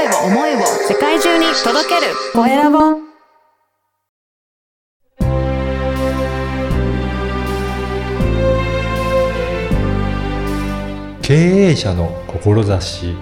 声を思いを世界中に届けるコエラボ経営者の志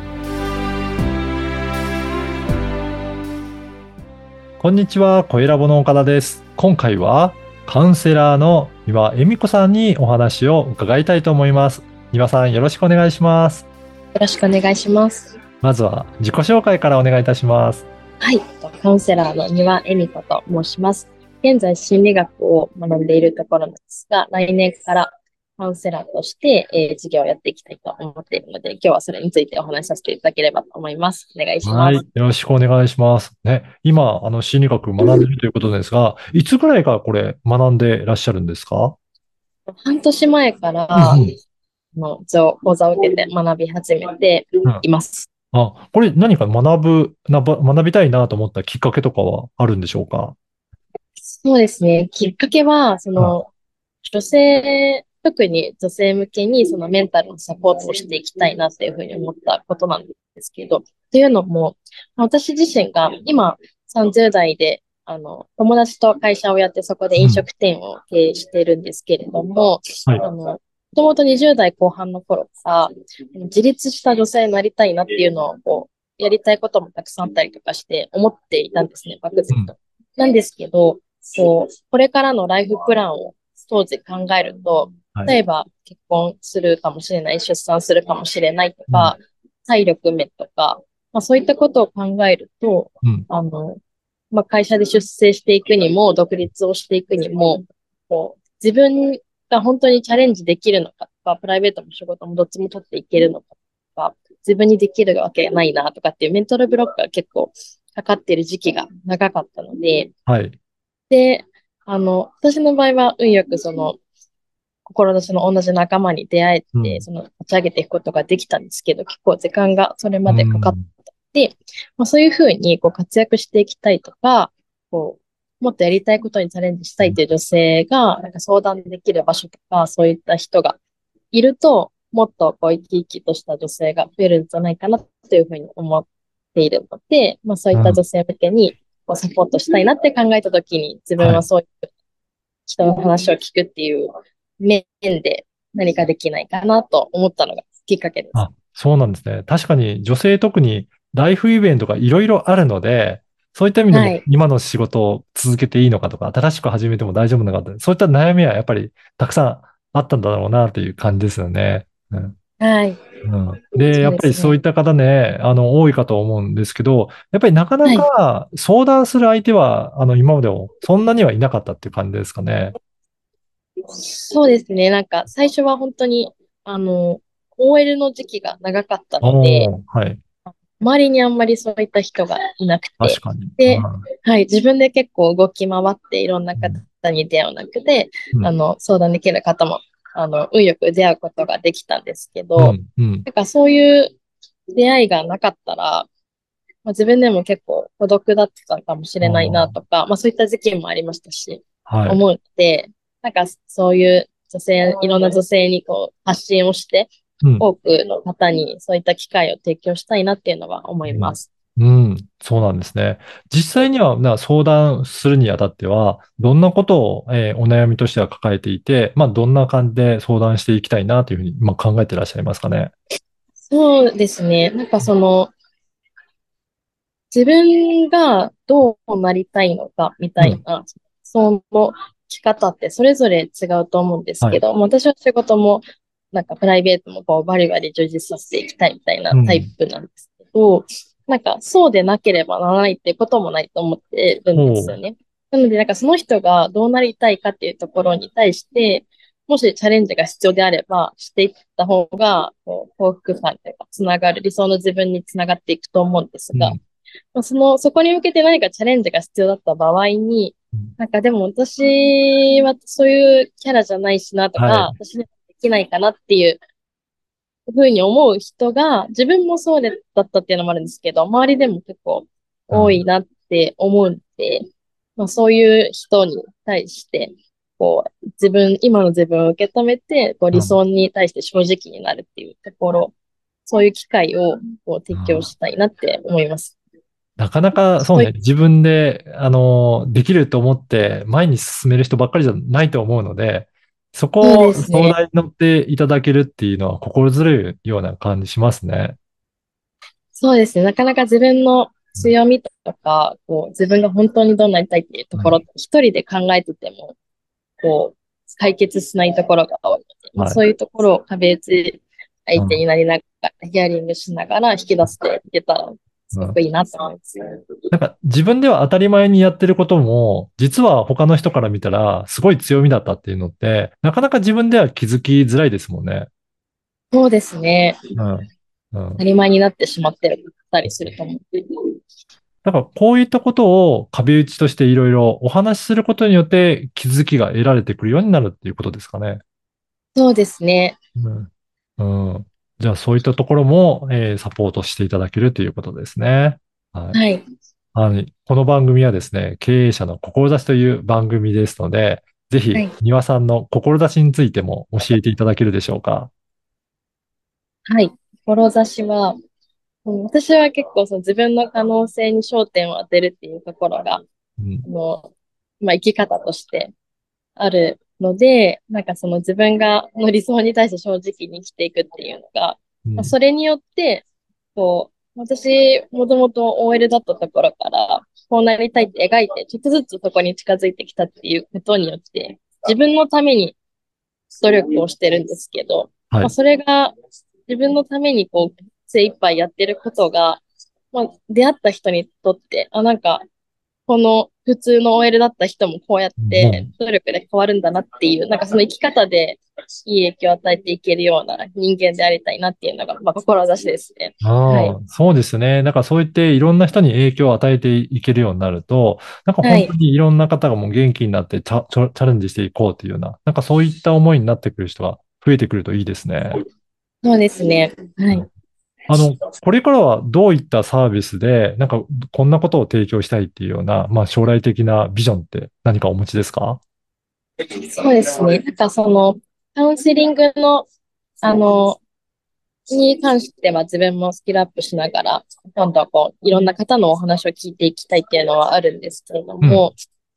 こんにちは、コエラボの岡田です。今回はカウンセラーの岩恵美子さんにお話を伺いたいと思います。岩さん、よろしくお願いします。よろしくお願いします。まずは自己紹介からお願いいたします。はい。カウンセラーの丹羽恵美子と申します。現在心理学を学んでいるところなんですが、来年からカウンセラーとして、えー授業をやっていきたいと思っているので、今日はそれについてお話しさせていただければと思います。お願いします。はい。よろしくお願いします。ね、今、あの、心理学学んでいるということですが、いつぐらいからこれ学んでいらっしゃるんですか？半年前から、うんの講講座を受けて学び始めています。あ、これ何か学ぶ、なば学びたいなと思ったきっかけとかはあるんでしょうか？そうですね。きっかけは、その、女性、特に女性向けにそのメンタルのサポートをしていきたいなっていうふうに思ったことなんですけど、というのも、私自身が今30代で、あの、友達と会社をやってそこで飲食店を経営しているんですけれども、はい。あの、もともと20代後半の頃から、自立した女性になりたいなっていうのを、こう、やりたいこともたくさんあったりとかして思っていたんですね、漠然と。なんですけど、こう、これからのライフプランを当時考えると、はい例えば結婚するかもしれない、出産するかもしれないとか、体力面とか、まあそういったことを考えると、うん。あの、まあ会社で出世していくにも、独立をしていくにも、こう、自分が本当にチャレンジできるのかとか、プライベートも仕事もどっちも取っていけるのかとか、自分にできるわけがないなとかっていうメンタルブロックが結構かかっている時期が長かったので、はい。で、あの、私の場合は運よくその、志の同じ仲間に出会えて、うんその、立ち上げていくことができたんですけど、結構時間がそれまでかかっうんて、まあ、そういうふうにこう活躍していきたいとか、こう、もっとやりたいことにチャレンジしたいという女性が、なんか相談できる場所とか、そういった人がいると、もっとこう生き生きとした女性が増えるんじゃないかなというふうに思っているので、まあそういった女性向けにこうサポートしたいなって考えたときに、自分はそういう人の話を聞くっていう面で何かできないかなと思ったのがきっかけです。あ、そうなんですね。確かに女性特にライフイベントがいろいろあるので、そういった意味でもはい今の仕事を続けていいのかとか、新しく始めても大丈夫なのかそういった悩みはやっぱりたくさんあったんだろうなという感じですよね。うんはい。うん、で、ねやっぱりそういった方ね、あの、多いかと思うんですけど、やっぱりなかなか相談する相手は、あの、今までもそんなにはいなかったっていう感じですかね。そうですね。なんか最初は本当に、あの、OL の時期が長かったので、はい。周りにあんまりそういった人がいなくて確、かに。でうんはい、自分で結構動き回っていろんな方に出会う中で、うんあの、相談できる方も、あの、運よく出会うことができたんですけど、うん、うん。なんかそういう出会いがなかったら、まあ、自分でも結構孤独だったかもしれないなとか、まあそういった時期もありましたし、はい。思うので、なんかそういう女性、いろんな女性にこう発信をして、うん多くの方にそういった機会を提供したいなっていうのは思います。うん、そうなんですね。実際にはな相談するにあたっては、どんなことを、えーお悩みとしては抱えていて、まあ、どんな感じで相談していきたいなというふうに、まあ、考えていらっしゃいますかね。そうですね。なんかその、自分がどうなりたいのかみたいな、その生き方ってそれぞれ違うと思うんですけど、私は仕事も、なんかプライベートもこうバリバリ充実させていきたいみたいなタイプなんですけど、なんかそうでなければならないってこともないと思ってるんですよね。なのでなんかその人がどうなりたいかっていうところに対して、もしチャレンジが必要であれば、していった方が、こう、幸福感というか、つながる、理想の自分につながっていくと思うんですが、うん。まあその、そこに向けて何かチャレンジが必要だった場合に、うん。なんかでも私はそういうキャラじゃないしなとか、はい。私きないかなっていうふうに思う人が、自分もそうだったっていうのもあるんですけど、周りでも結構多いなって思うんで、まあそういう人に対して、こう、自分、今の自分を受け止めて、こう理想に対して正直になるっていうところそういう機会をこう提供したいなって思います。なかなかそうね、自分で、あの、できると思って前に進める人ばっかりじゃないと思うので、そこを相談に乗っていただけるっていうのは心強いような感じしますね。そうですね。なかなか自分の強みとか、こう、自分が本当にどうなりたいっていうところ、一人で考えてても、こう、解決しないところが多いので、まあはいそういうところを壁打ち相手になりながら、ヒアリングしながら引き出していけたら、すごくいいなと思います。なんか自分では当たり前にやってることも、実は他の人から見たらすごい強みだったっていうのって、なかなか自分では気づきづらいですもんね。そうですね。うん。うん当。たり前になってしまってるたりすると思う。だからこういったことを壁打ちとしていろいろお話しすることによって気づきが得られてくるようになるっていうことですかね。そうですね。うん。うん。じゃあそういったところも、えーサポートしていただけるということですね。はい。はい。はい。この番組はですね、経営者の志という番組ですので、ぜひはい、庭さんの志についても教えていただけるでしょうか？はい。志は、うん私は結構その自分の可能性に焦点を当てるっていうところが、うん。あの、まあ、生き方としてあるので、なんかその自分が、の理想に対して正直に生きていくっていうのが、うん。まあ、それによって、こう、私、もともと OL だったところから、こうなりたいって描いて、ちょっとずつそこに近づいてきたっていうことによって、自分のために努力をしてるんですけど、はい。まあ、それが自分のためにこう、精一杯やってることが、まあ、出会った人にとって、あ、なんか、この普通の OL だった人もこうやって努力で変わるんだなっていう、なんかその生き方でいい影響を与えていけるような人間でありたいなっていうのが、まあ、志ですね。ああ、はいそうですね。だからそう言っていろんな人に影響を与えていけるようになると、なんか本当にいろんな方がもう元気になってチャチャチャレンジしていこうっていうような、なんかそういった思いになってくる人が増えてくるといいですね。そうですね。はい。あの、これからはどういったサービスで、なんかこんなことを提供したいっていうような、まあ将来的なビジョンって何かお持ちですか？そうですね。なんかその、カウンセリングの、あの、に関しては自分もスキルアップしながら、どんどんこう、いろんな方のお話を聞いていきたいっていうのはあるんですけれども、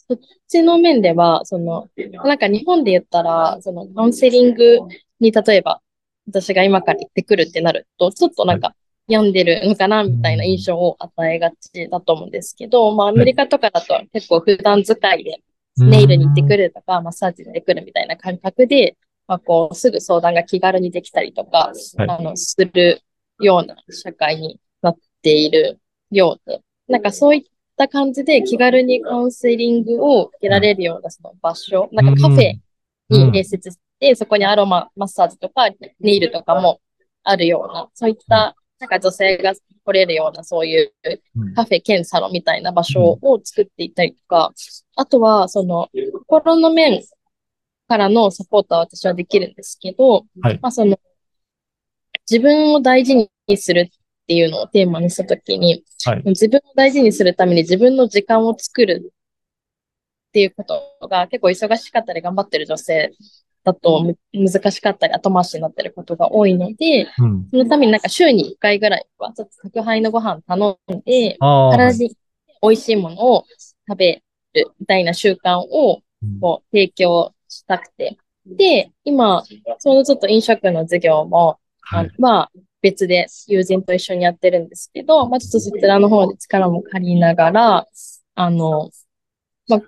そっちの面では、その、なんか日本で言ったら、そのカウンセリングに例えば、私が今から行ってくるってなると、ちょっとなんか、病んでるのかなみたいな印象を与えがちだと思うんですけど、まあアメリカとかだと結構普段使いでネイルに行ってくるとか、マッサージに行ってくるみたいな感覚で、まあ、こう、すぐ相談が気軽にできたりとか、はい。あの、するような社会になっているようで、なんかそういった感じで気軽にカウンセリングを受けられるようなその場所、なんかカフェに併設して、そこにアロママッサージとかネイルとかもあるような、そういった、なんか女性が来れるような、そういううんカフェ兼サロンみたいな場所を作っていったりとか、あとは、その、心の面からのサポートは私はできるんですけど、はいまあその、自分を大事にするっていうのをテーマにしたときに、はい。自分を大事にするために自分の時間を作るっていうことが結構忙しかったり頑張ってる女性だとむ難しかったり後回しになってることが多いので、うん。そのためになんか週に1回ぐらいはちょっと宅配のご飯頼んで。体に美味しいものを食べるみたいな習慣をうんこう提供したくて。で、今、そのちょっと飲食の授業も、あはい。まあ、別で友人と一緒にやってるんですけど、まあ、ちょっとそちらの方で力も借りながら、あの、まあ、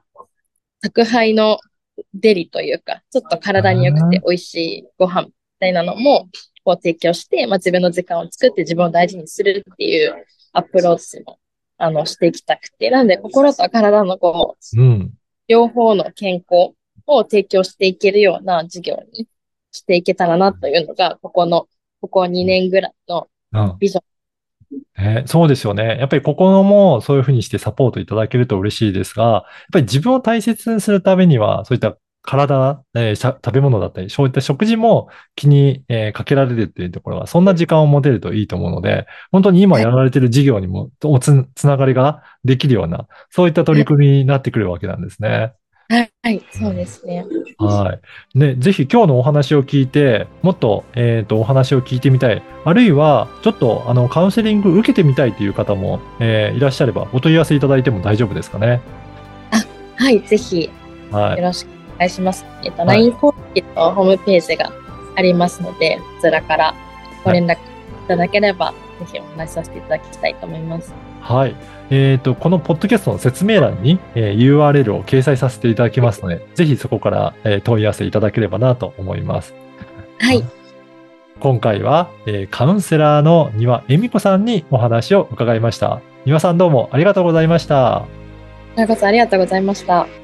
宅配のデリというか、ちょっと体に良くて美味しいご飯みたいなのも、こう提供して、まあ、自分の時間を作って自分を大事にするっていうアプローチも、あの、していきたくて、なんで心と体のこう、うん。両方の健康を提供していけるような事業にしていけたらなというのが、ここの、ここ2年ぐらいのうん。ビジョン。ね、そうですよね。やっぱりここのもそういうふうにしてサポートいただけると嬉しいですが、やっぱり自分を大切にするためには、そういった体、えー食べ物だったり、そういった食事も気に、えーかけられるっていうところは、そんな時間を持てるといいと思うので、本当に今やられてる事業にも、おつ、つながりができるような、そういった取り組みになってくるわけなんですね。はい、そうですね。はい。ね、ぜひ今日のお話を聞いて、もっと、えっ、と、お話を聞いてみたい。あるいは、ちょっと、あの、カウンセリング受けてみたいという方も、えーいらっしゃれば、お問い合わせいただいても大丈夫ですかね。はい、ぜひはい。よろしくお願いします。えっと、はい LINE 公式とホームページがありますので、こちらからご連絡いただければ、ぜひお話しさせていただきたいと思います。はい。えっ、と、このポッドキャストの説明欄に、えー URL を掲載させていただきますので、ぜひそこから、えー問い合わせいただければなと思います。はい、今回は、えーカウンセラーの丹羽恵美子さんにお話を伺いました。丹羽さんどうもありがとうございました。こちらこそありがとうございました。